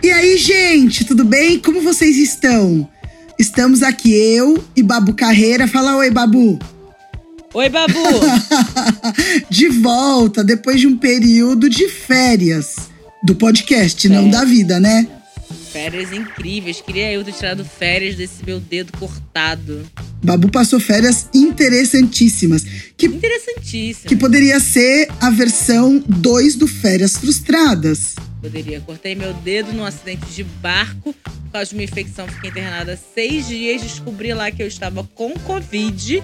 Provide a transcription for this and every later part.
E aí, gente, tudo bem? Como vocês estão? Estamos aqui, eu e Babu Carreira. Fala oi, Babu. Oi, Babu. de volta, depois de um período de férias. Do podcast, é. não da vida, né? Férias incríveis. Queria eu ter tirado férias desse meu dedo cortado. Babu passou férias interessantíssimas. Que, interessantíssimas. Que poderia ser a versão 2 do Férias Frustradas. Poderia. Cortei meu dedo num acidente de barco por causa de uma infecção. Fiquei internada seis dias. Descobri lá que eu estava com Covid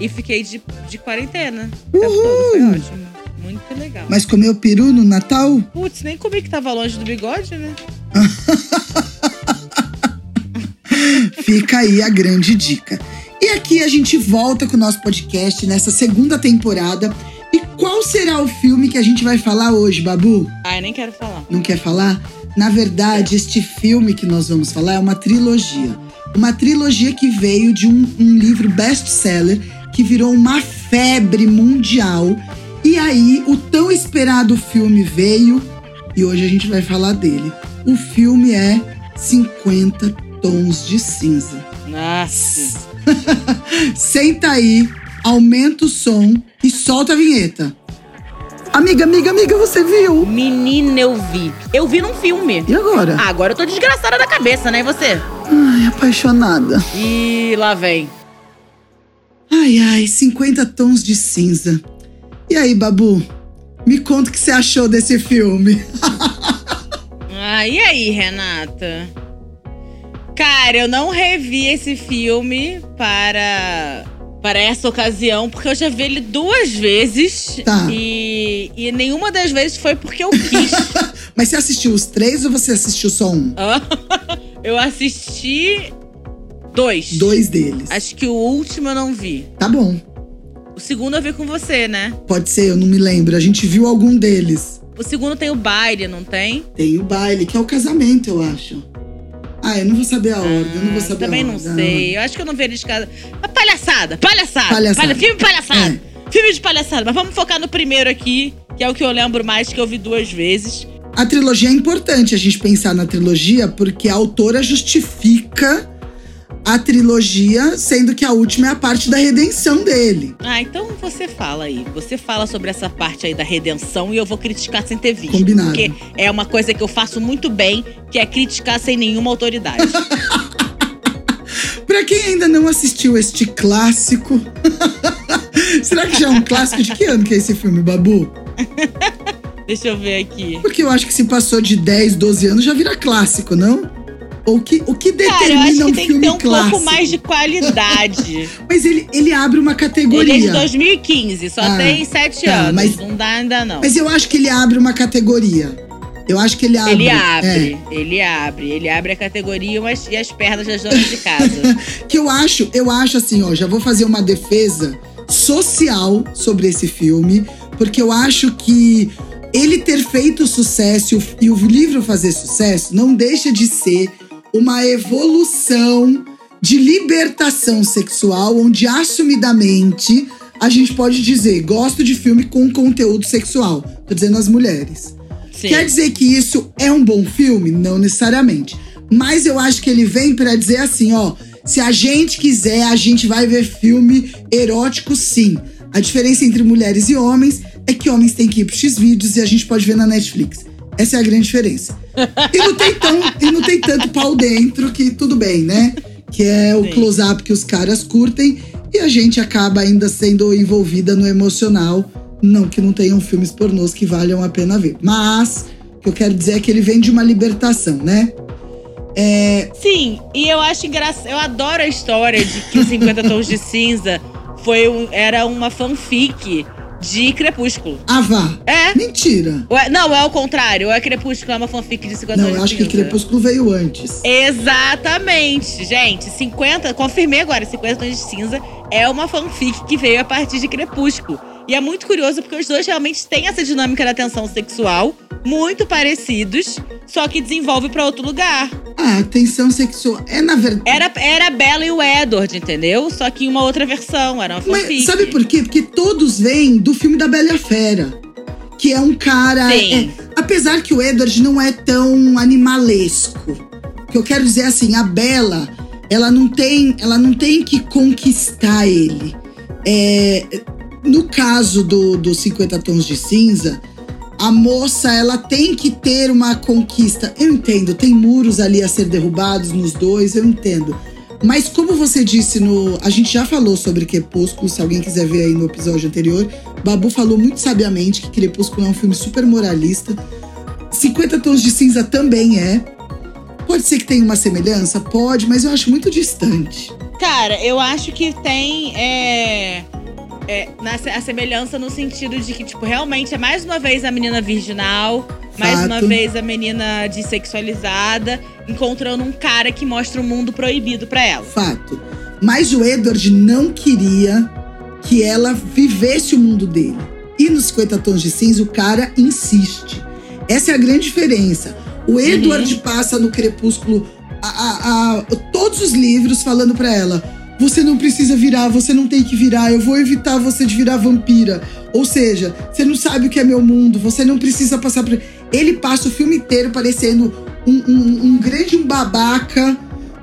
e fiquei de, de quarentena. Uhul. Foi ótimo. Muito legal. Mas comeu peru no Natal? Putz, nem comi que tava longe do bigode, né? Fica aí a grande dica. E aqui a gente volta com o nosso podcast nessa segunda temporada. E qual será o filme que a gente vai falar hoje, Babu? Ai, nem quero falar. Não quer falar? Na verdade, é. este filme que nós vamos falar é uma trilogia. Uma trilogia que veio de um, um livro best-seller que virou uma febre mundial. E aí, o tão esperado filme veio e hoje a gente vai falar dele. O filme é 50 Tons de Cinza. Nossa! Senta aí, aumenta o som e solta a vinheta. Amiga, amiga, amiga, você viu? Menina, eu vi. Eu vi num filme. E agora? Ah, agora eu tô desgraçada da cabeça, né? E você? Ai, apaixonada. E lá vem. Ai, ai, 50 tons de cinza. E aí, Babu? Me conta o que você achou desse filme. ah, e aí, Renata? Cara, eu não revi esse filme para para essa ocasião, porque eu já vi ele duas vezes. Tá. E, e nenhuma das vezes foi porque eu quis. Mas você assistiu os três ou você assistiu só um? eu assisti dois. Dois deles. Acho que o último eu não vi. Tá bom. O segundo eu vi com você, né? Pode ser, eu não me lembro. A gente viu algum deles. O segundo tem o baile, não tem? Tem o baile, que é o casamento, eu acho. Ah, eu não vou saber a ordem, ah, eu não vou saber Também não sei. Eu acho que eu não vi de casa. Mas palhaçada, palhaçada. palhaçada. Palha, filme palhaçada. É. Filme de palhaçada. Mas vamos focar no primeiro aqui, que é o que eu lembro mais, que eu vi duas vezes. A trilogia é importante a gente pensar na trilogia, porque a autora justifica a trilogia, sendo que a última é a parte da redenção dele. Ah, então você fala aí. Você fala sobre essa parte aí da redenção e eu vou criticar sem ter visto. Combinado. Porque é uma coisa que eu faço muito bem, que é criticar sem nenhuma autoridade. Pra quem ainda não assistiu este clássico. Será que já é um clássico? De que ano que é esse filme, Babu? Deixa eu ver aqui. Porque eu acho que se passou de 10, 12 anos já vira clássico, não? O que, o que determina Cara, eu acho que um tem que ter um clássico? pouco mais de qualidade. mas ele, ele abre uma categoria. Ele é de 2015, só ah, tem sete tá, anos. Mas, não dá ainda não. Mas eu acho que ele abre uma categoria. Eu acho que ele abre. Ele abre, é. ele abre. Ele abre a categoria mas, e as pernas das donas de casa. que eu acho, eu acho assim, ó, já vou fazer uma defesa social sobre esse filme, porque eu acho que ele ter feito sucesso e o livro fazer sucesso não deixa de ser uma evolução de libertação sexual, onde assumidamente a gente pode dizer: gosto de filme com conteúdo sexual. Tô dizendo as mulheres. Sim. Quer dizer que isso é um bom filme? Não necessariamente. Mas eu acho que ele vem para dizer assim: ó, se a gente quiser, a gente vai ver filme erótico sim. A diferença entre mulheres e homens é que homens têm que ir pro X-Vídeos e a gente pode ver na Netflix. Essa é a grande diferença. E não tem, tão, e não tem tanto pau dentro que tudo bem, né? Que é o close-up que os caras curtem e a gente acaba ainda sendo envolvida no emocional. Não que não tenham filmes pornôs que valham a pena ver. Mas o que eu quero dizer é que ele vem de uma libertação, né? É... Sim, e eu acho engraçado. Eu adoro a história de que 50 Tons de Cinza foi um, era uma fanfic de Crepúsculo. Ah, vá. É. Mentira. Ué, não, é o contrário. É Crepúsculo, é uma fanfic de 50 Não, eu acho que Crepúsculo veio antes. Exatamente. Gente, 50, confirmei agora, 50 tons de cinza é uma fanfic que veio a partir de Crepúsculo. E é muito curioso porque os dois realmente têm essa dinâmica da tensão sexual, muito parecidos, só que desenvolve para outro lugar. Ah, tensão sexual. É na verdade. Era, era a Bella e o Edward, entendeu? Só que em uma outra versão, era uma fanfic. Mas sabe por quê? Porque todos vêm do filme da Bela e a Fera. que é um cara. Sim. é- apesar que o Edward não é tão animalesco. O que eu quero dizer é assim, a Bella, ela não tem, ela não tem que conquistar ele. É, no caso do, do 50 Tons de Cinza, a moça ela tem que ter uma conquista. Eu entendo, tem muros ali a ser derrubados nos dois, eu entendo. Mas como você disse no. A gente já falou sobre Crepúsculo, se alguém quiser ver aí no episódio anterior. Babu falou muito sabiamente que Crepúsculo é um filme super moralista. 50 Tons de Cinza também é. Pode ser que tenha uma semelhança? Pode, mas eu acho muito distante. Cara, eu acho que tem é, é, na a semelhança no sentido de que, tipo, realmente é mais uma vez a menina virginal, mais uma Fato. vez a menina dessexualizada, encontrando um cara que mostra o mundo proibido pra ela. Fato. Mas o Edward não queria que ela vivesse o mundo dele. E nos 50 Tons de Cinza, o cara insiste. Essa é a grande diferença. O Edward passa no Crepúsculo a- a- a- todos os livros falando pra ela: você não precisa virar, você não tem que virar, eu vou evitar você de virar vampira. Ou seja, você não sabe o que é meu mundo, você não precisa passar por. Ele passa o filme inteiro parecendo um, um- um grande babaca,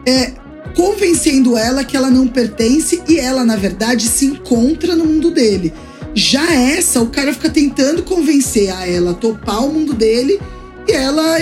é, convencendo ela que ela não pertence e ela, na verdade, se encontra no mundo dele. Já essa, o cara fica tentando convencer a ela a topar o mundo dele e ela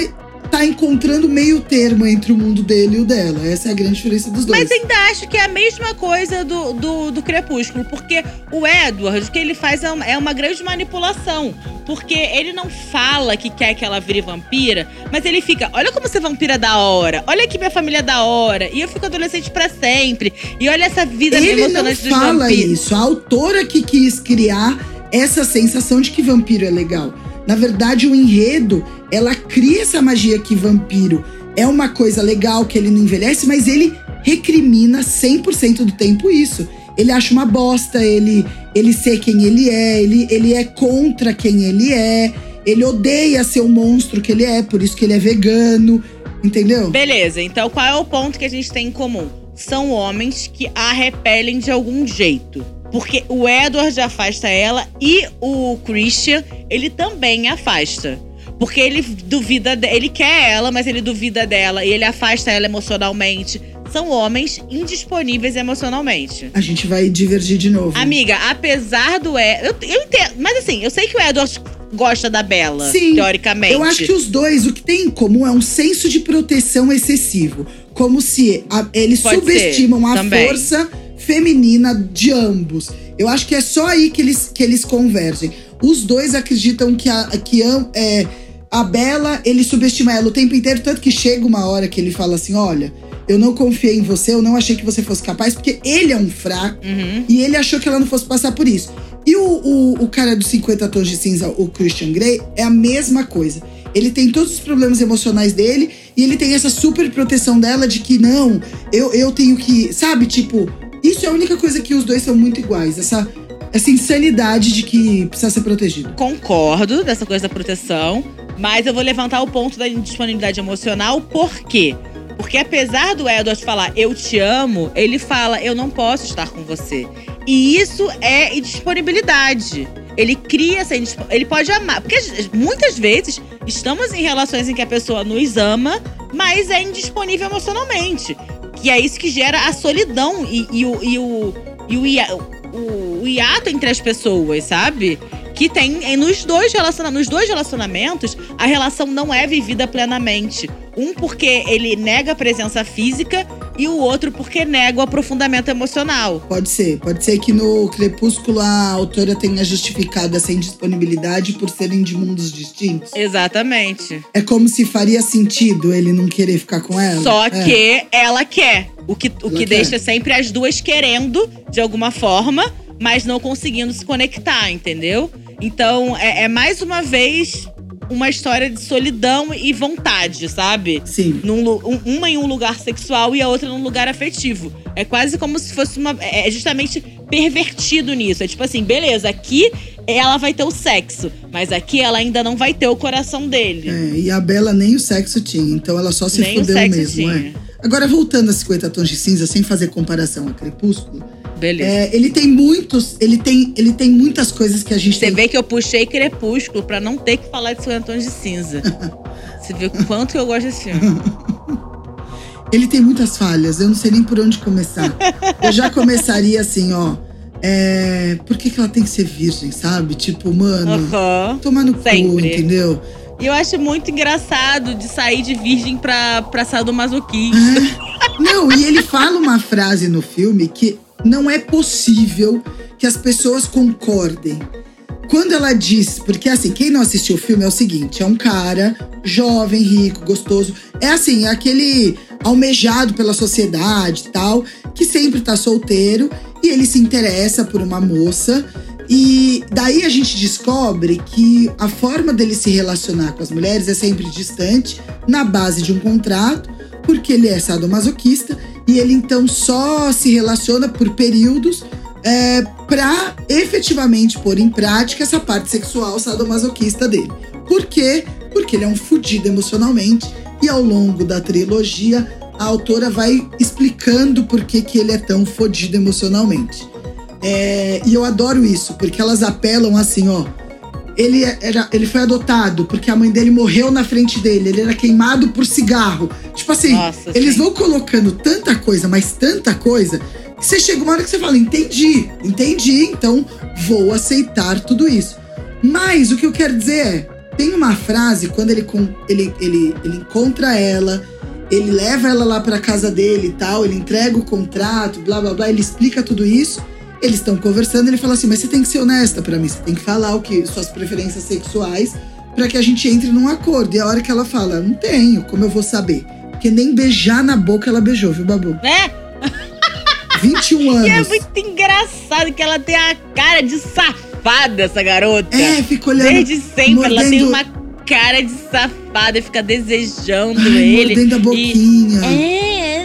tá encontrando meio termo entre o mundo dele e o dela. Essa é a grande diferença dos dois. Mas ainda acho que é a mesma coisa do, do, do Crepúsculo, porque o Edward, o que ele faz é uma, é uma grande manipulação. Porque ele não fala que quer que ela vire vampira, mas ele fica: olha como vampira é da hora, olha que minha família é da hora, e eu fico adolescente pra sempre, e olha essa vida Ele não emocionante dos fala vampiros. isso. A autora que quis criar essa sensação de que vampiro é legal. Na verdade, o enredo, ela cria essa magia que vampiro é uma coisa legal, que ele não envelhece, mas ele recrimina 100% do tempo isso. Ele acha uma bosta, ele, ele ser quem ele é, ele, ele é contra quem ele é, ele odeia ser o monstro que ele é, por isso que ele é vegano, entendeu? Beleza, então qual é o ponto que a gente tem em comum? São homens que a repelem de algum jeito. Porque o Edward afasta ela e o Christian, ele também afasta. Porque ele duvida, de- ele quer ela, mas ele duvida dela e ele afasta ela emocionalmente. São homens indisponíveis emocionalmente. A gente vai divergir de novo. Amiga, apesar do Edward. Eu, eu entendo, mas assim, eu sei que o Edward gosta da Bella, Sim, teoricamente. Eu acho que os dois, o que tem em comum é um senso de proteção excessivo. Como se a- eles Pode subestimam ser, a também. força feminina de ambos. Eu acho que é só aí que eles, que eles convergem. Os dois acreditam que a, que am- é, a Bela, ele subestima ela o tempo inteiro, tanto que chega uma hora que ele fala assim: olha, eu não confiei em você, eu não achei que você fosse capaz, porque ele é um fraco. Uhum. E ele achou que ela não fosse passar por isso. E o, o, o cara dos 50 tons de cinza, o Christian Grey, é a mesma coisa. Ele tem todos os problemas emocionais dele e ele tem essa super proteção dela de que não, eu, eu tenho que. Sabe, tipo, isso é a única coisa que os dois são muito iguais. Essa, essa insanidade de que precisa ser protegido. Concordo dessa coisa da proteção, mas eu vou levantar o ponto da indisponibilidade emocional, por quê? Porque apesar do Edward falar eu te amo, ele fala eu não posso estar com você. E isso é indisponibilidade. Ele cria essa indispo- Ele pode amar. Porque muitas vezes estamos em relações em que a pessoa nos ama, mas é indisponível emocionalmente. Que é isso que gera a solidão e, e o, e, o, e o, o- o hiato entre as pessoas, sabe? Que tem em- nos dois, relaciona nos dois relacionamentos, a relação não é vivida plenamente. Um porque ele nega a presença física e o outro porque nega o aprofundamento emocional. Pode ser. Pode ser que no Crepúsculo a autora tenha justificado essa indisponibilidade por serem de mundos distintos. Exatamente. É como se faria sentido ele não querer ficar com ela. Só É. que ela quer. O que, o Ela que quer. deixa sempre as duas querendo, de alguma forma, mas não conseguindo se conectar, entendeu? Então, é, é mais uma vez uma história de solidão e vontade, sabe? Sim. Num um- uma em um lugar sexual e a outra num lugar afetivo. É quase como se fosse uma. É justamente pervertido nisso. É tipo assim, beleza, aqui ela vai ter o sexo, mas aqui ela ainda não vai ter o coração dele. É, e a Bela nem o sexo tinha, então ela só se Nem fudeu mesmo, tinha. é. Agora, voltando a 50 tons de cinza, sem fazer comparação a Crepúsculo, Beleza. É, ele tem muitos, ele tem, ele tem muitas coisas que a gente Você tem. vê que eu puxei Crepúsculo pra não ter que falar de 50 tons de cinza. Você vê o quanto que eu gosto desse filme. Ele tem muitas falhas, eu não sei nem por onde começar. eu já começaria assim, ó. É, por que, que ela tem que ser virgem, sabe? Tipo, mano, Aham. tomar no cu, entendeu? E eu acho muito engraçado de sair de virgem pra, pra sadomasoquismo. Não, e ele fala uma frase no filme que não é possível que as pessoas concordem. Quando ela diz, porque assim, quem não assistiu o filme é o seguinte: é um cara jovem, rico, gostoso. É assim, é aquele almejado pela sociedade e tal, que sempre tá solteiro e ele se interessa por uma moça. E daí a gente descobre que a forma dele se relacionar com as mulheres é sempre distante, na base de um contrato, porque ele é sadomasoquista e ele então só se relaciona por períodos é, para efetivamente pôr em prática essa parte sexual sadomasoquista dele. Por quê? Porque ele é um fudido emocionalmente e ao longo da trilogia a autora vai explicando por que, que ele é tão fodido emocionalmente. É, e eu adoro isso, porque elas apelam assim, ó. Ele, era, ele foi adotado porque a mãe dele morreu na frente dele. Ele era queimado por cigarro. Tipo assim, Nossa, eles sim. vão colocando tanta coisa, mas tanta coisa, que você chega uma hora que você fala: entendi, entendi, então vou aceitar tudo isso. Mas o que eu quero dizer é: tem uma frase quando ele, ele, ele, ele encontra ela, ele leva ela lá pra casa dele e tal, ele entrega o contrato, blá blá blá, ele explica tudo isso. Eles estão conversando, ele fala assim: "Mas você tem que ser honesta pra mim, você tem que falar o que suas preferências sexuais pra que a gente entre num acordo". E a hora que ela fala: "Não tenho, como eu vou saber?" Porque nem beijar na boca ela beijou, viu, Babu? Né? 21 E é anos. muito engraçado que ela tem a cara de safada, essa garota. É, fica olhando. Desde sempre, ela tem mordendo- uma cara de safada e fica desejando Ai, ele. mordendo a boquinha. É, é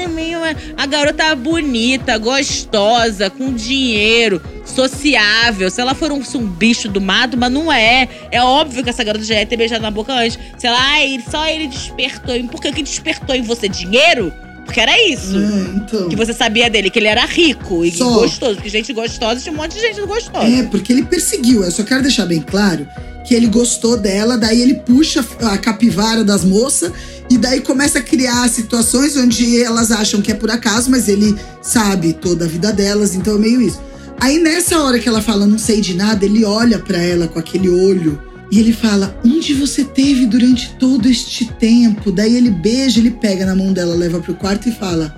a garota bonita, gostosa, com dinheiro, sociável. Se ela for um, um bicho do mato, mas não é. É óbvio que essa garota já ia ter beijado na boca antes. Sei lá, ai, só ele despertou. Por que despertou em você? Dinheiro? Porque era isso. É, então. Que você sabia dele, que ele era rico e Só. gostoso. Porque gente gostosa tinha um monte de gente gostosa. É, porque ele perseguiu. Eu só quero deixar bem claro que ele gostou dela, daí ele puxa a capivara das moças e daí começa a criar situações onde elas acham que é por acaso, mas ele sabe toda a vida delas, então é meio isso. Aí nessa hora que ela fala não sei de nada, ele olha pra ela com aquele olho e ele fala: "Onde você teve durante todo este tempo?" Daí ele beija, ele pega na mão dela, leva pro quarto e fala: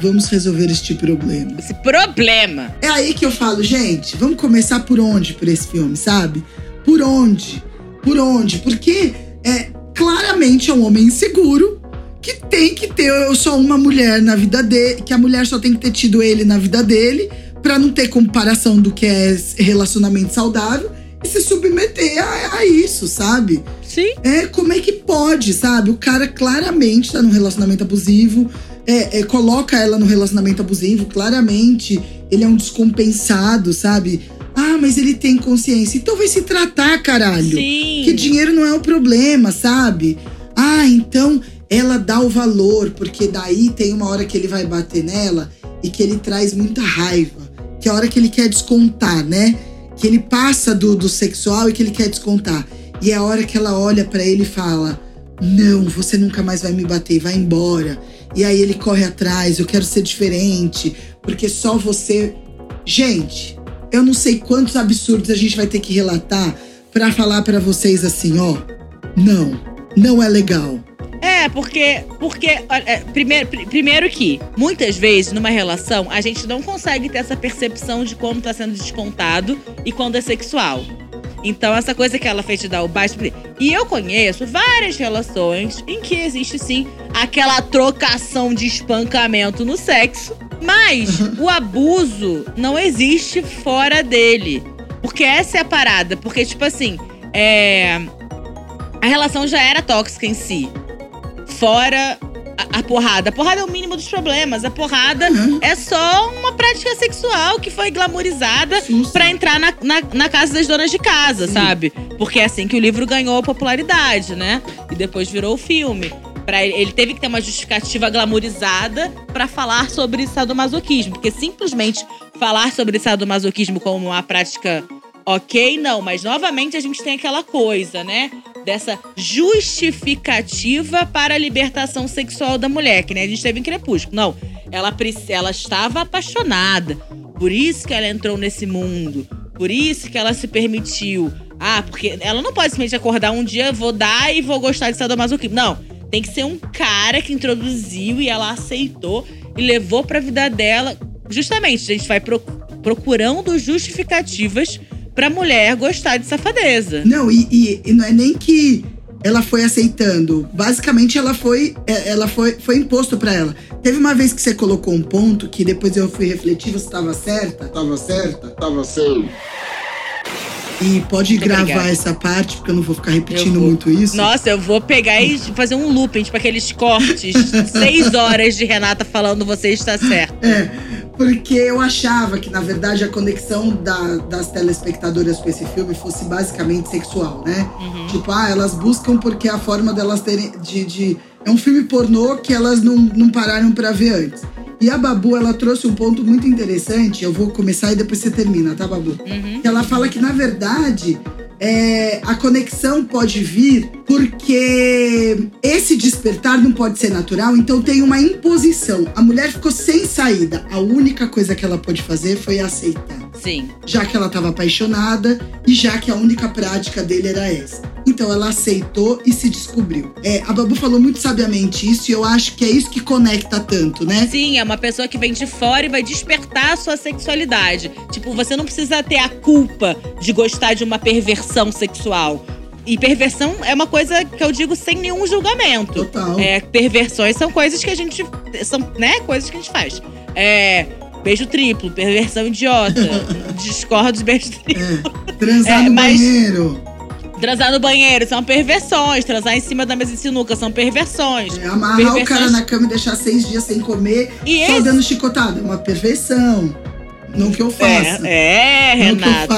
"Vamos resolver este problema." Esse problema. É aí que eu falo, gente, vamos começar por onde por esse filme, sabe? Por onde? Por onde? Porque é claramente é um homem inseguro que tem que ter só uma mulher na vida dele, que a mulher só tem que ter tido ele na vida dele pra não ter comparação do que é relacionamento saudável e se submeter a, a isso, sabe? Sim. É, como é que pode, sabe? O cara claramente tá num relacionamento abusivo, é, é, coloca ela no relacionamento abusivo, claramente. Ele é um descompensado, sabe? Ah, mas ele tem consciência. Então vai se tratar, caralho. Sim. Que dinheiro não é o problema, sabe? Ah, então ela dá o valor, porque daí tem uma hora que ele vai bater nela e que ele traz muita raiva. Que é a hora que ele quer descontar, né? Que ele passa do, do sexual e que ele quer descontar. E é a hora que ela olha pra ele e fala: Não, você nunca mais vai me bater, vai embora. E aí ele corre atrás, eu quero ser diferente, porque só você. Gente, eu não sei quantos absurdos a gente vai ter que relatar pra falar pra vocês assim, ó. Não, não é legal. É, porque. Porque. é, primeiro, pri- primeiro que, muitas vezes, numa relação, a gente não consegue ter essa percepção de como tá sendo descontado e quando é sexual. Então, essa coisa que ela fez de dar o baixo. E eu conheço várias relações em que existe sim aquela trocação de espancamento no sexo, mas o abuso não existe fora dele. Porque essa é a parada. Porque, tipo assim, é. A relação já era tóxica em si. Fora a, a porrada. A porrada é o mínimo dos problemas. A porrada Uhum. é só uma prática sexual que foi glamourizada Susto. pra entrar na, na, na casa das donas de casa, Sim. sabe? Porque é assim que o livro ganhou popularidade, né? E depois virou o filme. Pra ele, ele teve que ter uma justificativa glamourizada pra falar sobre sadomasoquismo. Porque simplesmente falar sobre sadomasoquismo como uma prática ok, não. Mas novamente a gente tem aquela coisa, né? Dessa justificativa para a libertação sexual da mulher, que nem a gente teve em Crepúsculo. Não, ela, ela estava apaixonada. Por isso que ela entrou nesse mundo. Por isso que ela se permitiu. Ah, porque ela não pode simplesmente acordar um dia, vou dar e vou gostar de sadomasoquismo. Não. Tem que ser um cara que introduziu e ela aceitou e levou pra vida dela. Justamente, a gente vai procurando justificativas pra mulher gostar de safadeza. Não, e, e, e não é nem que ela foi aceitando. Basicamente, ela foi, é, ela foi, foi imposto para ela. Teve uma vez que você colocou um ponto que depois eu fui refletir, você estava certa? Tava certa? Tava certa. E pode muito gravar obrigada. essa parte, porque eu não vou ficar repetindo vou. muito isso. Nossa, eu vou pegar e fazer um looping, tipo aqueles cortes. seis horas de Renata falando você está certo. É, porque eu achava que, na verdade, a conexão da, das telespectadoras com esse filme fosse basicamente sexual, né? Uhum. Tipo, ah, elas buscam porque é a forma delas terem. De, de, é um filme pornô que elas não, não pararam para ver antes. E a Babu, ela trouxe um ponto muito interessante. Eu vou começar e depois você termina, tá, Babu? Uhum. Ela fala que, na verdade, é, a conexão pode vir porque esse despertar não pode ser natural, então tem uma imposição. A mulher ficou sem saída. A única coisa que ela pôde fazer foi aceitar. Sim. Já que ela estava apaixonada e já que a única prática dele era essa. Então ela aceitou e se descobriu. É, a Babu falou muito sabiamente isso e eu acho que é isso que conecta tanto, né? Sim, é uma pessoa que vem de fora e vai despertar a sua sexualidade. Tipo, você não precisa ter a culpa de gostar de uma perversão sexual. E perversão é uma coisa que eu digo sem nenhum julgamento. Total. É, perversões são coisas que a gente. São, né? Coisas que a gente faz. É. Beijo triplo, perversão idiota. Discordo de beijo triplo. É, transar é, no mas, banheiro. Transar no banheiro são perversões. Transar em cima da mesa de sinuca são perversões. É, amarrar perversões... o cara na cama e deixar seis dias sem comer, e só esse... dando chicotada. É uma perversão. Não que eu faça. É, é Renata.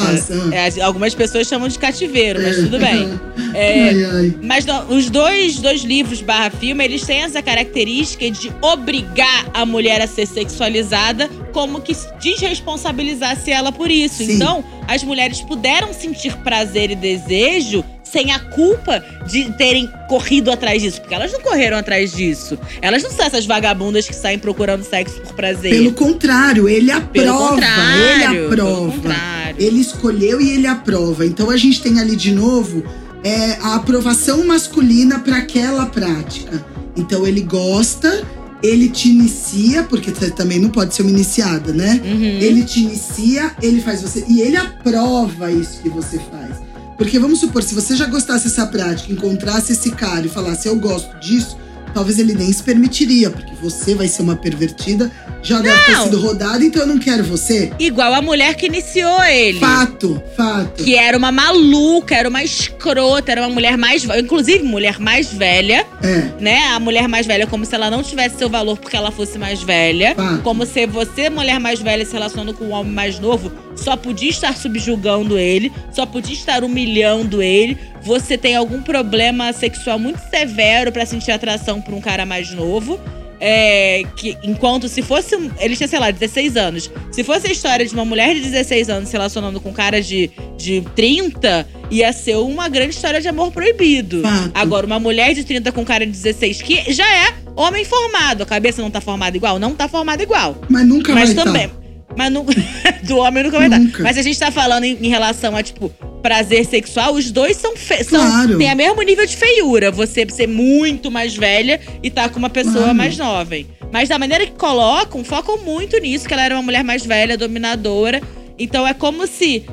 É, algumas pessoas chamam de cativeiro, mas é. tudo bem. É, ai, ai. Mas os dois, dois livros barra filme, eles têm essa característica de obrigar a mulher a ser sexualizada, como que desresponsabilizasse ela por isso. Sim. Então, as mulheres puderam sentir prazer e desejo sem a culpa de terem corrido atrás disso. Porque elas não correram atrás disso. Elas não são essas vagabundas que saem procurando sexo por prazer. Pelo contrário, ele aprova. ele aprova. Ele escolheu e ele aprova. Então a gente tem ali de novo é, a aprovação masculina para aquela prática. Então ele gosta ele te inicia, porque você também não pode ser uma iniciada, né? Uhum. Ele te inicia, ele faz você. E ele aprova isso que você faz. Porque vamos supor, se você já gostasse dessa prática, encontrasse esse cara e falasse, eu gosto disso, talvez ele nem se permitiria, porque você vai ser uma pervertida, já deve ter sido rodada, então eu não quero você. Igual a mulher que iniciou ele. Fato, fato. Que era uma maluca, era uma escrota, era uma mulher mais. Inclusive, mulher mais velha. É. Né? A mulher mais velha, como se ela não tivesse seu valor porque ela fosse mais velha. Fato. Como se você, mulher mais velha, se relacionando com um homem mais novo, só podia estar subjugando ele, só podia estar humilhando ele. Você tem algum problema sexual muito severo para sentir atração por um cara mais novo. É, que enquanto se fosse. Ele tinha, sei lá, 16 anos. Se fosse a história de uma mulher de 16 anos se relacionando com um cara de, de 30, ia ser uma grande história de amor proibido. Fato. Agora, uma mulher de 30 com um cara de 16, que já é homem formado. A cabeça não tá formada igual? Não tá formada igual. Mas nunca Mas vai também. Tá. Mas não, do homem nunca vai nunca. dar. Mas a gente tá falando em, em, relação a, tipo, prazer sexual, os dois são, fe claro. são têm o mesmo nível de feiura. Você ser muito mais velha e tá com uma pessoa claro. mais jovem. Mas da maneira que colocam, focam muito nisso, que ela era uma mulher mais velha, dominadora. Então é como se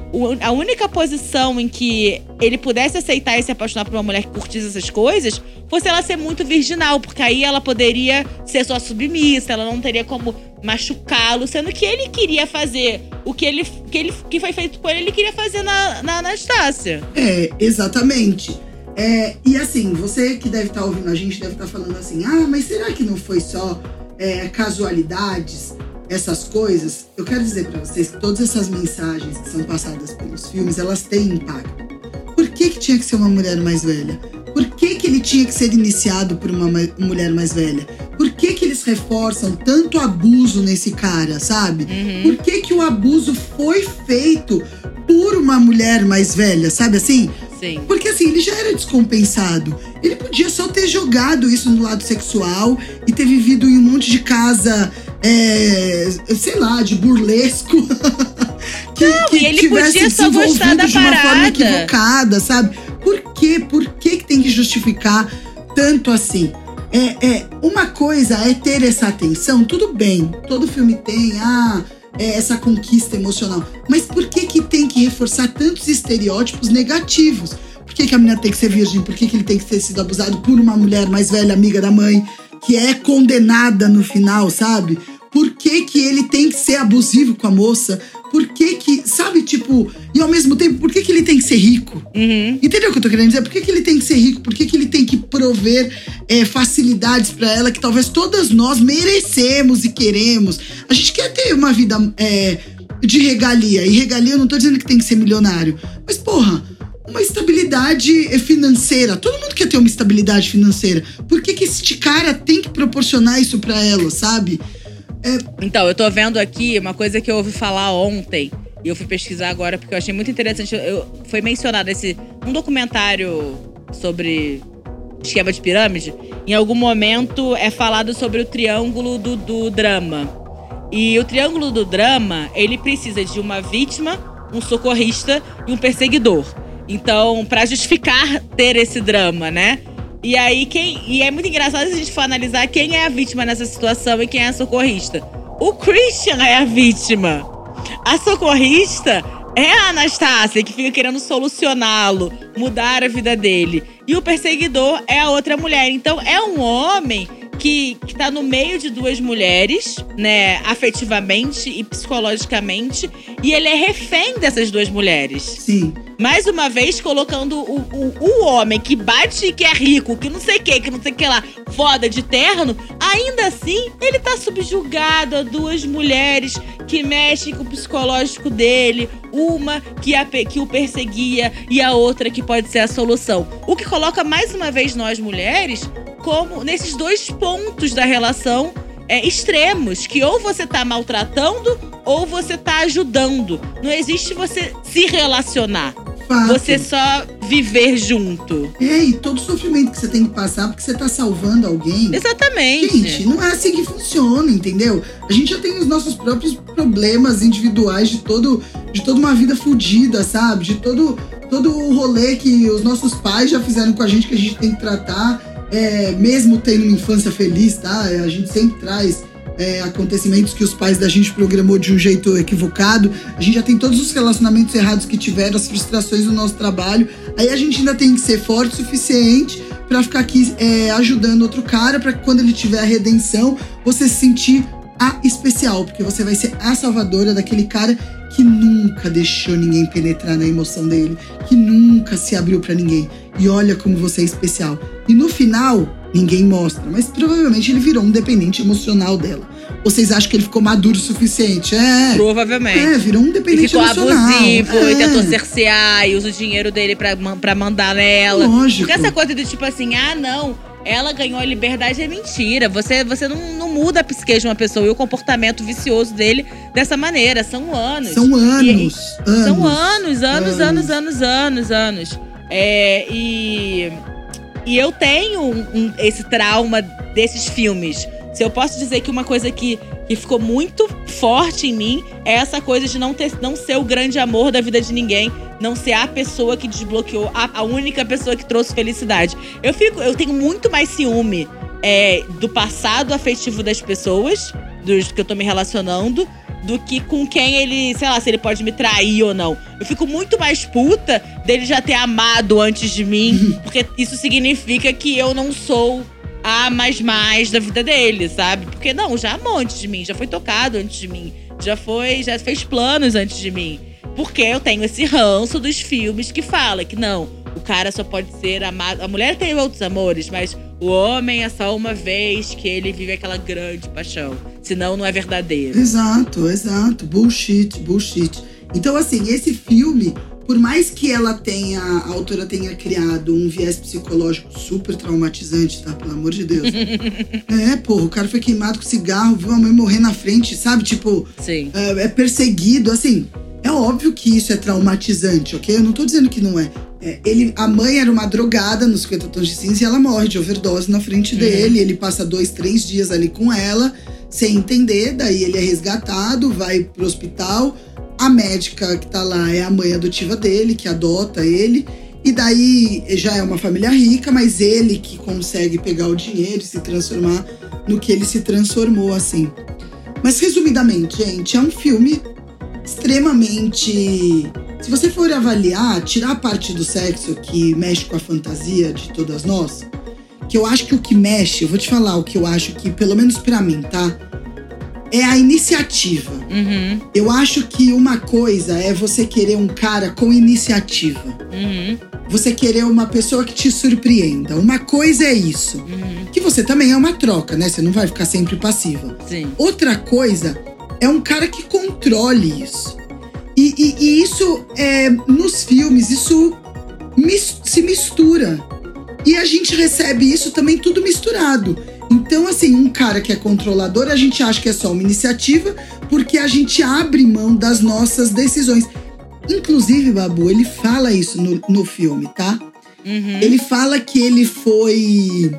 a única posição em que ele pudesse aceitar e se apaixonar por uma mulher que curtisse essas coisas fosse ela ser muito virginal, porque aí ela poderia ser só submissa, ela não teria como machucá-lo, sendo que ele queria fazer o que ele que, ele, que foi feito por ele, ele queria fazer na, na Anastácia. É, exatamente. É, e assim, você que deve estar tá ouvindo a gente deve estar tá falando assim: ah, mas será que não foi só é, casualidades? essas coisas, eu quero dizer para vocês que todas essas mensagens que são passadas pelos filmes, elas têm impacto. Por que, que tinha que ser uma mulher mais velha? Por que, que ele tinha que ser iniciado por uma mulher mais velha? Eles reforçam tanto abuso nesse cara, sabe? Uhum. Por que, que o abuso foi feito por uma mulher mais velha, sabe assim? Sim. Porque assim, ele já era descompensado. Ele podia só ter jogado isso no lado sexual e ter vivido em um monte de casa, é, sei lá, de burlesco. que, Não, que e ele podia só gostar da de uma parada. forma equivocada, sabe? Por quê? Por que, que tem que justificar tanto assim? É, é, uma coisa é ter essa atenção, tudo bem. Todo filme tem, ah, é, essa conquista emocional. Mas por que, que tem que reforçar tantos estereótipos negativos? Por que, que a menina tem que ser virgem? Por que, que ele tem que ter sido abusado por uma mulher mais velha, amiga da mãe, que é condenada no final, sabe? Por que, que ele tem que ser abusivo com a moça? Por que que, sabe, tipo, e ao mesmo tempo, por que que ele tem que ser rico? Uhum. Entendeu o que eu tô querendo dizer? Por que que ele tem que ser rico? Por que que ele tem que prover é, facilidades para ela que talvez todas nós merecemos e queremos? A gente quer ter uma vida é, de regalia. E regalia eu não tô dizendo que tem que ser milionário. Mas, porra, uma estabilidade financeira. Todo mundo quer ter uma estabilidade financeira. Por que, que este cara tem que proporcionar isso para ela, sabe? É... Então, eu tô vendo aqui uma coisa que eu ouvi falar ontem. E eu fui pesquisar agora porque eu achei muito interessante. Eu, foi mencionado esse um documentário sobre esquema de pirâmide. Em algum momento é falado sobre o triângulo do, do drama. E o triângulo do drama, ele precisa de uma vítima, um socorrista e um perseguidor. Então, para justificar ter esse drama, né? E aí, quem. E é muito engraçado se a gente for analisar quem é a vítima nessa situação e quem é a socorrista. O Christian é a vítima. A socorrista é a Anastácia, que fica querendo solucioná-lo, mudar a vida dele. E o perseguidor é a outra mulher. Então, é um homem que, que tá no meio de duas mulheres, né, afetivamente e psicologicamente, e ele é refém dessas duas mulheres. Sim. Mais uma vez, colocando o, o, o homem que bate e que é rico, que não sei o que, que não sei o que lá, foda de terno, ainda assim, ele tá subjugado a duas mulheres que mexem com o psicológico dele, uma que, a, que o perseguia e a outra que pode ser a solução. O que coloca mais uma vez nós mulheres como nesses dois pontos da relação é, extremos, que ou você tá maltratando ou você tá ajudando. Não existe você se relacionar. Fato. Você só viver junto. É, e todo sofrimento que você tem que passar porque você tá salvando alguém. Exatamente. Gente, não é assim que funciona, entendeu? A gente já tem os nossos próprios problemas individuais de todo de toda uma vida fodida, sabe? De todo todo o rolê que os nossos pais já fizeram com a gente que a gente tem que tratar é, mesmo tendo uma infância feliz, tá? A gente sempre traz é, acontecimentos que os pais da gente programou de um jeito equivocado. A gente já tem todos os relacionamentos errados que tiveram, as frustrações do nosso trabalho. Aí a gente ainda tem que ser forte o suficiente para ficar aqui é, ajudando outro cara, para que quando ele tiver a redenção, você se sentir a especial, porque você vai ser a salvadora daquele cara que nunca deixou ninguém penetrar na emoção dele, que nunca se abriu para ninguém. E olha como você é especial. E no final, ninguém mostra, mas provavelmente ele virou um dependente emocional dela. Vocês acham que ele ficou maduro o suficiente? É. Provavelmente. É, virou um dependente ficou emocional. abusivo é. e tentou cercear e usa o dinheiro dele pra, pra mandar nela. Lógico. Porque essa coisa do tipo assim, ah, não, ela ganhou a liberdade é mentira. Você, você não, não muda a psique de uma pessoa e o comportamento vicioso dele dessa maneira. São anos. São anos. E, anos são anos, anos, anos, anos, anos, anos. É, e, e eu tenho um, um, esse trauma desses filmes. Se eu posso dizer que uma coisa que, que ficou muito forte em mim é essa coisa de não, ter, não ser o grande amor da vida de ninguém, não ser a pessoa que desbloqueou, a, a única pessoa que trouxe felicidade. Eu fico, eu tenho muito mais ciúme é, do passado afetivo das pessoas, dos que eu tô me relacionando, do que com quem ele, sei lá, se ele pode me trair ou não. Eu fico muito mais puta dele já ter amado antes de mim, porque isso significa que eu não sou a mais mais da vida dele, sabe? Porque não, já amou antes de mim, já foi tocado antes de mim, já foi, já fez planos antes de mim. Porque eu tenho esse ranço dos filmes que fala que não, o cara só pode ser amado. A mulher tem outros amores, mas o homem é só uma vez que ele vive aquela grande paixão. Senão não é verdadeiro. Exato, exato. Bullshit, bullshit. Então, assim, esse filme, por mais que ela tenha, a autora tenha criado um viés psicológico super traumatizante, tá? Pelo amor de Deus. é, porra, o cara foi queimado com cigarro, viu a mãe morrer na frente, sabe? Tipo, Sim. é, é perseguido, assim. É óbvio que isso é traumatizante, ok? Eu não tô dizendo que não é. É, ele, a mãe era uma drogada nos 50 tons de cinza e ela morre de overdose na frente dele. Ele passa dois, três dias ali com ela, sem entender. Daí ele é resgatado, vai pro hospital. A médica que tá lá é a mãe adotiva dele, que adota ele. E daí já é uma família rica, mas ele que consegue pegar o dinheiro e se transformar no que ele se transformou, assim. Mas resumidamente, gente, é um filme extremamente. Se você for avaliar, tirar a parte do sexo que mexe com a fantasia de todas nós, que eu acho que o que mexe, eu vou te falar o que eu acho que, pelo menos pra mim, tá? É a iniciativa. Uhum, Eu acho que uma coisa é você querer um cara com iniciativa. uhum, Você querer uma pessoa que te surpreenda. Uma coisa é isso. uhum. Que você também é uma troca, né? Você não vai ficar sempre passiva. Sim. Outra coisa é um cara que controle isso. E, e- e isso, é, nos filmes, isso mis- se mistura. E a gente recebe isso também tudo misturado. Então, assim, um cara que é controlador, a gente acha que é só uma iniciativa, porque a gente abre mão das nossas decisões. Inclusive, Babu, ele fala isso no, no filme, tá? Uhum. Ele fala que ele foi.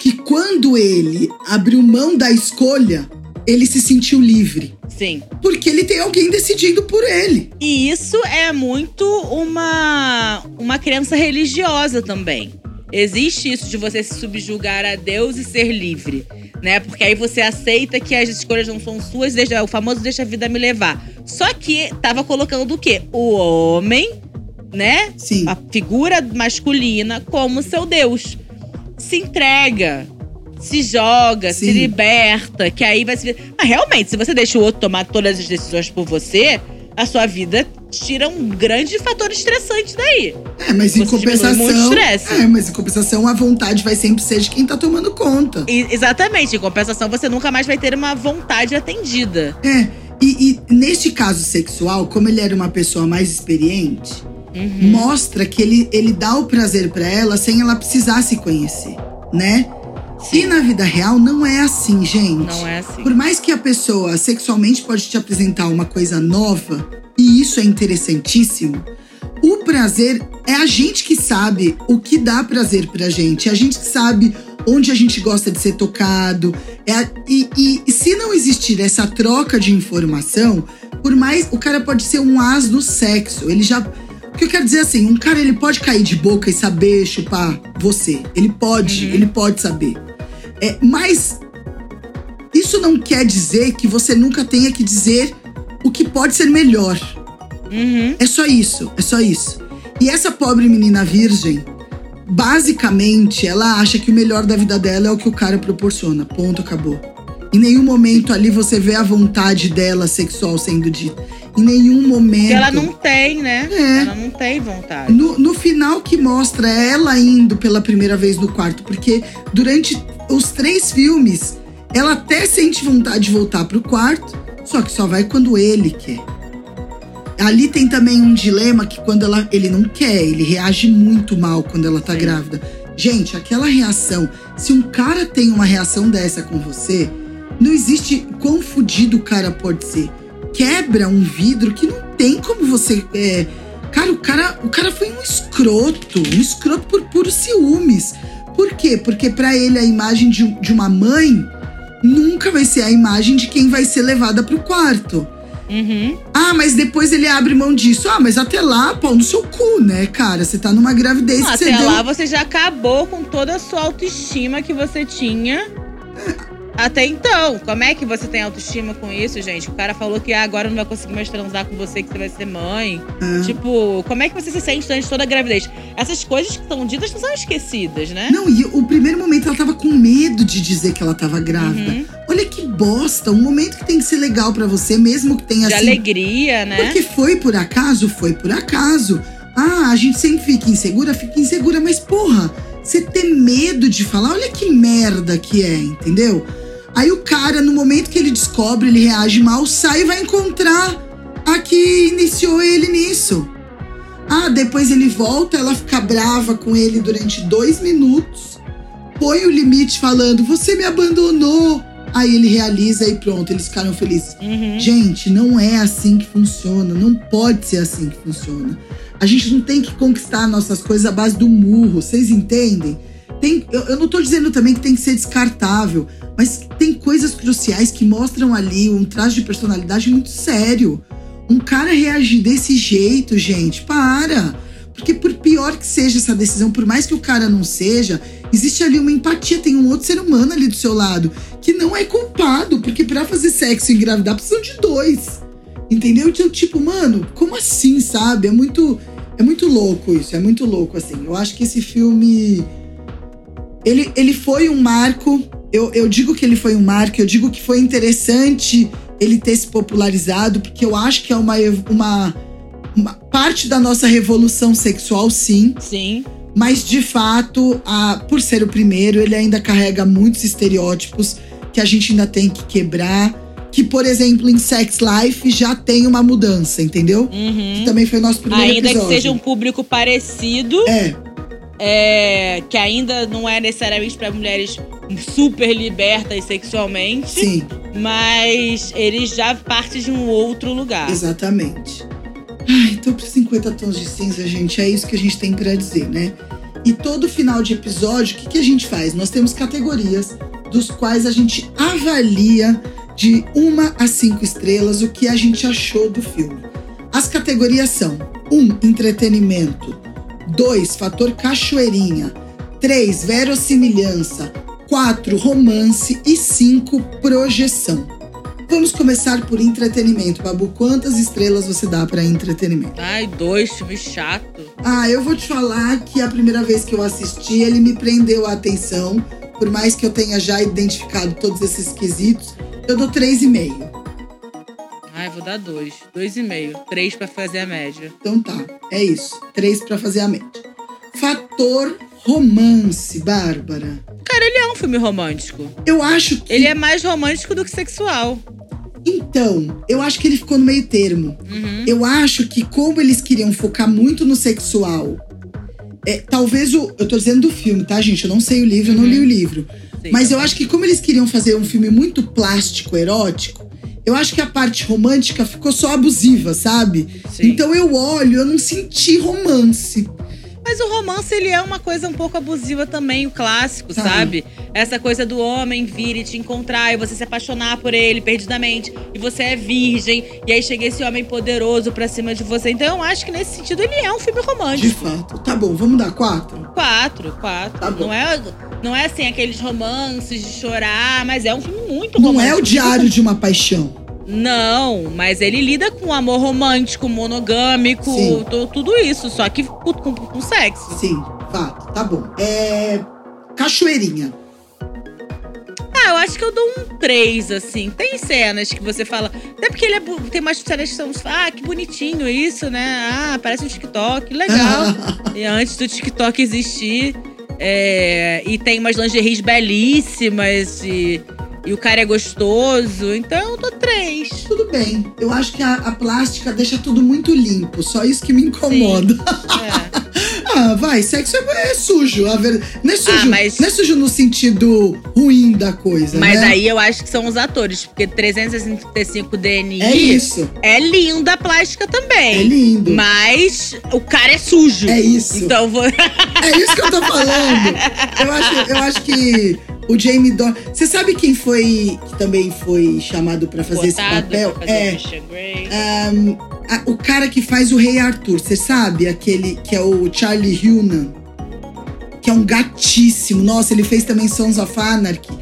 Que quando ele abriu mão da escolha, ele se sentiu livre. Sim. Porque ele tem alguém decidindo por ele. E isso é muito uma, uma crença religiosa também. Existe isso de você se subjugar a Deus e ser livre, né? Porque aí você aceita que as escolhas não são suas, deixa, o famoso deixa a vida me levar. Só que tava colocando o quê? O homem, né? Sim. A figura masculina como seu Deus. Se entrega, se joga, se Sim. liberta, que aí vai se. Mas realmente, se você deixa o outro tomar todas as decisões por você, a sua vida tira um grande fator estressante daí. É, mas em Você compensação. É, mas em compensação, a vontade vai sempre ser de quem tá tomando conta. E- exatamente, em compensação, você nunca mais vai ter uma vontade atendida. É. E, e neste caso sexual, como ele era uma pessoa mais experiente, Uhum. mostra que ele, ele dá o prazer pra ela sem ela precisar se conhecer, né? E na vida real não é assim, gente. Não é assim. Por mais que a pessoa sexualmente pode te apresentar uma coisa nova, e isso é interessantíssimo, o prazer é a gente que sabe o que dá prazer pra gente. É a gente que sabe onde a gente gosta de ser tocado. É a- e, e- e se não existir essa troca de informação, por mais. O cara pode ser um as do sexo. Ele já. O que eu quero dizer assim, um cara ele pode cair de boca e saber chupar você. Ele pode, Uhum. ele pode saber. É, mas isso não quer dizer que você nunca tenha que dizer o que pode ser melhor. Uhum. É só isso, é só isso. E essa pobre menina virgem, basicamente, ela acha que o melhor da vida dela é o que o cara proporciona. Ponto, acabou. Em nenhum momento ali você vê a vontade dela sexual sendo dita. Em nenhum momento. Ela não tem, né? É. Ela não tem vontade. No, no final que mostra ela indo pela primeira vez no quarto, porque durante os três filmes ela até sente vontade de voltar pro quarto, só que só vai quando ele quer. Ali tem também um dilema que quando ela, ele não quer, ele reage muito mal quando ela tá Sim. grávida. Gente, aquela reação, se um cara tem uma reação dessa com você, não existe quão fudido o cara pode ser. Quebra um vidro que não tem como você. é, Cara, o cara, o cara foi um escroto, um escroto por puros ciúmes. Por quê? Porque pra ele a imagem de, de uma mãe nunca vai ser a imagem de quem vai ser levada pro quarto. Uhum. Ah, mas depois ele abre mão disso. Ah, mas até lá, pau no seu cu, né, cara? Você tá numa gravidez Não, que você até deu. lá você já acabou com toda a sua autoestima que você tinha. Até então, como é que você tem autoestima com isso, gente? O cara falou que ah, agora não vai conseguir mais transar com você, que você vai ser mãe. Ah. Tipo, como é que você se sente durante toda a gravidez? Essas coisas que são ditas não são esquecidas, né? Não, e o primeiro momento ela tava com medo de dizer que ela tava grávida. Uhum. Olha que bosta, um momento que tem que ser legal pra você, mesmo que tenha De assim. alegria, né? Porque foi por acaso, foi por acaso. Ah, a gente sempre fica insegura, fica insegura, mas porra, você ter medo de falar, olha que merda que é, entendeu? Aí o cara, no momento que ele descobre, ele reage mal, sai e vai encontrar a que iniciou ele nisso. Ah, depois ele volta, ela fica brava com ele durante dois minutos, põe o limite falando: Você me abandonou. Aí ele realiza e pronto, eles ficaram felizes. Uhum. Gente, não é assim que funciona. Não pode ser assim que funciona. A gente não tem que conquistar nossas coisas à base do murro. Vocês entendem? Tem, eu, eu não tô dizendo também que tem que ser descartável, mas tem coisas cruciais que mostram ali um traço de personalidade muito sério. Um cara reagir desse jeito, gente, para. Porque por pior que seja essa decisão, por mais que o cara não seja, existe ali uma empatia, tem um outro ser humano ali do seu lado que não é culpado, porque para fazer sexo e engravidar precisam de dois. Entendeu? Então, tipo, mano, como assim, sabe? É muito é muito louco isso, é muito louco assim. Eu acho que esse filme ele, ele foi um marco. Eu, eu digo que ele foi um marco, eu digo que foi interessante ele ter se popularizado, porque eu acho que é uma, uma, uma parte da nossa revolução sexual, sim. Sim. Mas, de fato, a, por ser o primeiro, ele ainda carrega muitos estereótipos que a gente ainda tem que quebrar. Que, por exemplo, em Sex Life já tem uma mudança, entendeu? Uhum. Que também foi o nosso primeiro Ainda episódio. que seja um público parecido, É, é, que ainda não é necessariamente para mulheres super libertas sexualmente, sim, mas eles já partem de um outro lugar. exatamente. Ai, então para 50 tons de cinza, gente, é isso que a gente tem pra dizer, né? E todo final de episódio, o que, que a gente faz? Nós temos categorias dos quais a gente avalia de uma a cinco estrelas o que a gente achou do filme. As categorias são: 1. Um, entretenimento. 2. Fator cachoeirinha. 3. Verossimilhança. 4. Romance. E 5. Projeção. Vamos começar por entretenimento. Babu, quantas estrelas você dá para entretenimento? Ai, dois, filme chato. Ah, eu vou te falar que a primeira vez que eu assisti, ele me prendeu a atenção. Por mais que eu tenha já identificado todos esses quesitos, eu dou 3,5. Ai, vou dar dois. Dois e meio. Três pra fazer a média. Então tá, é isso. 3 para fazer a média. Fator romance, Bárbara. Cara, ele é um filme romântico. Eu acho que. Ele é mais romântico do que sexual. Então, eu acho que ele ficou no meio termo. Uhum. Eu acho que, como eles queriam focar muito no sexual, é, talvez o. Eu tô dizendo do filme, tá, gente? Eu não sei o livro, eu não Uhum. li o livro. Sim. Mas eu acho que, como eles queriam fazer um filme muito plástico, erótico, eu acho que a parte romântica ficou só abusiva, sabe? Sim. Então eu olho, eu não senti romance. Mas o romance, ele é uma coisa um pouco abusiva também, o clássico, Tá. sabe? Essa coisa do homem vir e te encontrar e você se apaixonar por ele perdidamente. E você é virgem. E aí chega esse homem poderoso pra cima de você. Então eu acho que nesse sentido ele é um filme De romântico. fato. Tá bom, vamos dar quatro? Quatro, quatro. Tá bom. não, é, não é assim aqueles romances de chorar, mas é um filme muito Não romântico. é o diário de uma paixão. Não, mas ele lida com amor romântico, monogâmico, tudo isso, só que com, com, com sexo. Sim, fato. Tá bom. É. Cachoeirinha. Ah, eu acho que eu dou um 3, assim. Tem cenas que você fala. Até porque ele é, tem mais cenas que são. Ah, que bonitinho isso, né? Ah, parece um TikTok, legal. e antes do TikTok existir. É, e tem umas lingeries belíssimas e, e o cara é gostoso. Então eu dou 3. Tudo bem. Eu acho que a, a plástica deixa tudo muito limpo. Só isso que me incomoda. É. Ah, vai, sexo é, é sujo. A ver... Não é sujo. Ah, mas- Não é sujo no sentido ruim da coisa. Mas né? aí eu acho que são os atores, porque 365 DNI É isso. é linda a plástica É também. lindo. Mas o cara é sujo. É isso. Então vou. É isso que eu tô falando. Eu acho, eu acho que o Jamie Dornan. Você sabe quem foi que também foi chamado pra fazer esse Botado papel? pra fazer É. Ahn, a- o cara que faz o Rei Arthur, você sabe? Aquele que é o Charlie Hunnam. Que é um gatíssimo. Nossa, ele fez também Sons of Anarchy.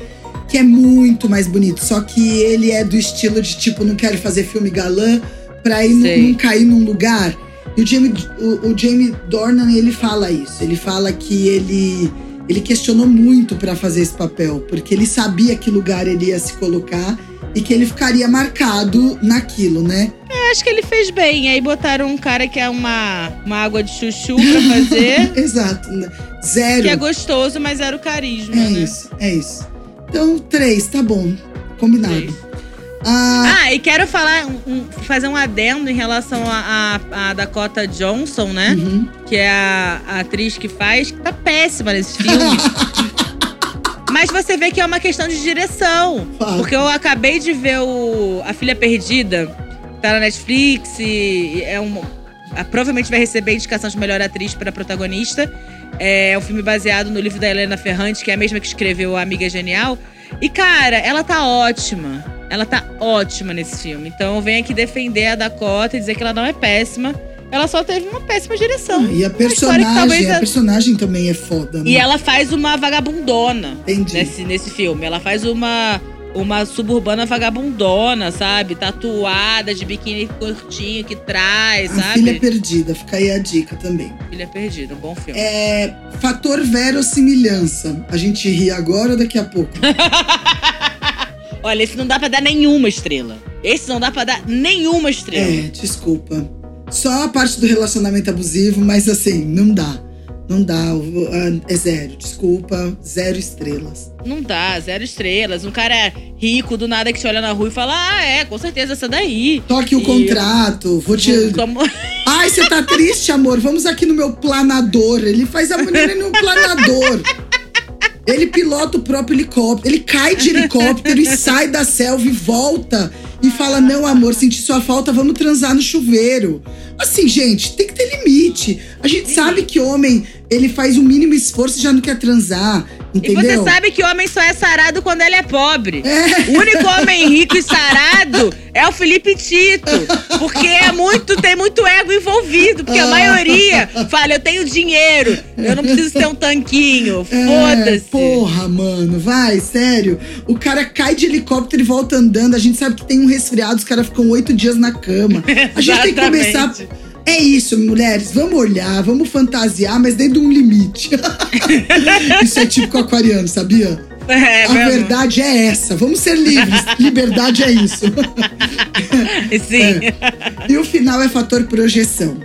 Que é muito mais bonito. Só que ele é do estilo de tipo, não quero fazer filme galã pra ir não cair num lugar. E o Jamie, o, o Jamie Dornan, ele fala isso. Ele fala que ele, ele questionou muito pra fazer esse papel. Porque ele sabia que lugar ele ia se colocar. E que ele ficaria marcado naquilo, né? Eu acho que ele fez bem. Aí botaram um cara que é uma, uma água de chuchu pra fazer. Exato. Zero. que é gostoso, mas era o carisma, É né? isso, é isso. Então, três, tá bom. Combinado. Três. Ah, Ah, e quero falar, um- fazer um adendo em relação a, a- a Dakota Johnson, né? uhum. Que é a, a atriz que faz, que tá péssima nesse filme. Mas você vê que é uma questão de direção. Fala. Porque eu acabei de ver o A Filha Perdida, tá na Netflix é um. provavelmente vai receber indicação de melhor atriz para protagonista. É um filme baseado no livro da Helena Ferrante, que é a mesma que escreveu A Amiga Genial. E, cara, ela tá ótima. Ela tá ótima nesse filme. Então eu venho aqui defender a Dakota e dizer que ela não é péssima. Ela só teve uma péssima direção. E a que talvez personagem, a personagem também é foda, né? E ela faz uma vagabundona Entendi. nesse, nesse filme. Ela faz uma, uma suburbana vagabundona, sabe? Tatuada, de biquíni curtinho que traz, A sabe? Filha Perdida, fica aí a dica também. Filha Perdida, um bom filme. É, fator verossimilhança. A gente ri agora ou daqui a pouco? Olha, esse não dá pra dar nenhuma estrela. Esse não dá pra dar nenhuma estrela. É, desculpa. Só a parte do relacionamento abusivo, mas assim, não dá. Não dá. o- É zero. Desculpa, zero estrelas. Não dá, zero estrelas. Um cara rico do nada que te olha na rua e fala: Ah, é, com certeza essa daí. Toque o E- contrato, vou te. Como- Ai, você tá triste, amor? Vamos aqui no meu planador. Ele faz a mulher no planador. Ele pilota o próprio helicóptero. Ele cai de helicóptero e sai da selva e volta. E fala: Não, amor, senti sua falta, vamos transar no chuveiro. Assim, gente, tem que ter limite. A gente sabe que homem, ele faz o mínimo esforço e já não quer transar. E Entendeu? você sabe que homem só é sarado quando ele é pobre. É. O único homem rico e sarado é o Felipe Tito. Porque é muito, tem muito ego envolvido. Porque a maioria fala: eu tenho dinheiro, eu não preciso ter um tanquinho. É, Foda-se. porra, mano, vai, sério. O cara cai de helicóptero e volta andando. A gente sabe que tem um resfriado, os caras ficam oito dias na cama. A gente tem que começar. É isso, mulheres. Vamos olhar, vamos fantasiar, mas dentro de um limite. isso é típico aquariano, sabia? É, A mesmo. verdade é essa. Vamos ser livres. Liberdade é isso. Sim. E o final é fator projeção.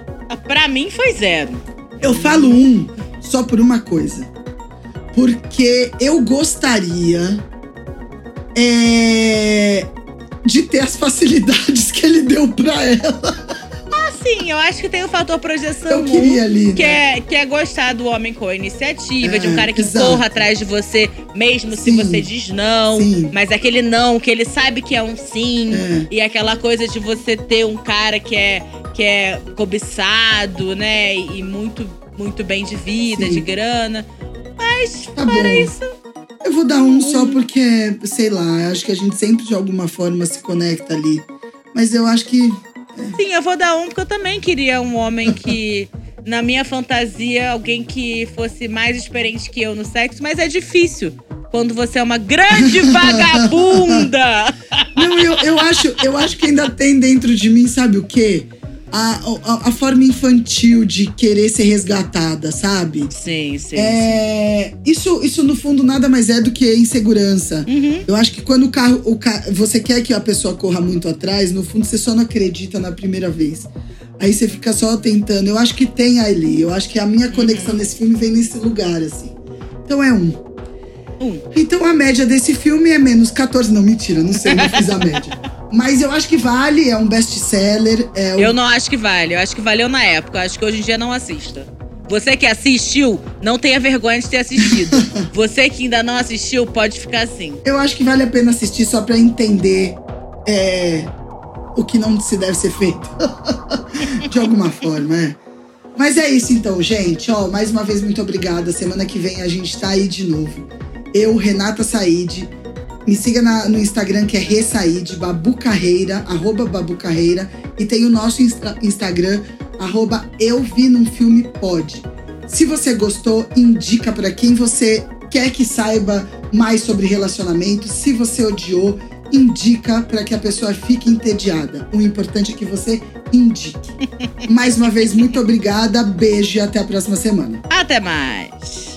Pra mim foi zero. Eu falo um só por uma coisa. Porque eu gostaria é, de ter as facilidades que ele deu pra ela. Assim, eu acho que tem o fator projeção. Eu queria ali. Que né? é, que é gostar do homem com iniciativa, de um É, cara que exato. corra atrás de você, mesmo se Sim. você diz não. Sim. Mas aquele não, que ele sabe que é um sim. É. E aquela coisa de você ter um cara que é, que é cobiçado, né? E muito, muito bem de vida, Sim. de grana. Mas, Tá fora bom. isso, Eu vou dar um só porque, sei lá, acho que a gente sempre de alguma forma se conecta ali. Mas eu acho que. Sim, eu vou dar um, porque eu também queria um homem que. Na minha fantasia, alguém que fosse mais experiente que eu no sexo, mas é difícil quando você é uma grande vagabunda. Não, eu, eu, acho, eu acho que ainda tem dentro de mim, sabe o quê? A, a, a forma infantil de querer ser resgatada, sabe? Sim, sim. É, isso, isso, no fundo, nada mais é do que insegurança. Uhum. Eu acho que quando o carro, o ca... você quer que a pessoa corra muito atrás, no fundo você só não acredita na primeira vez. Aí você fica só tentando. Eu acho que tem ali. Eu acho que a minha conexão nesse filme vem nesse lugar, assim. Então é um. Um. Então a média desse filme é menos 14. Não, mentira, não sei, não fiz a média. Mas eu acho que vale, é um best-seller. É o- Eu não acho que vale. Eu acho que valeu na época. Eu acho que hoje em dia não assista. Você que assistiu, não tenha vergonha de ter assistido. Você que ainda não assistiu, pode ficar assim. Eu acho que vale a pena assistir só pra entender é, o que não se deve ser feito. De alguma forma, é. Mas é isso então, gente. Ó, mais uma vez, muito obrigada. Semana que vem a gente tá aí de novo. Eu, Renata Said. Me siga na- no Instagram que é Ressaid, Babu Carreira, arroba Babu Carreira. E tem o nosso Insta- Instagram, arroba Eu Vi Num Filme Pode. Se você gostou, indica pra quem você quer que saiba mais sobre relacionamento. Se você odiou, indica pra que a pessoa fique entediada. O importante é que você indique. mais uma vez, muito obrigada. Beijo e até a próxima semana. Até mais.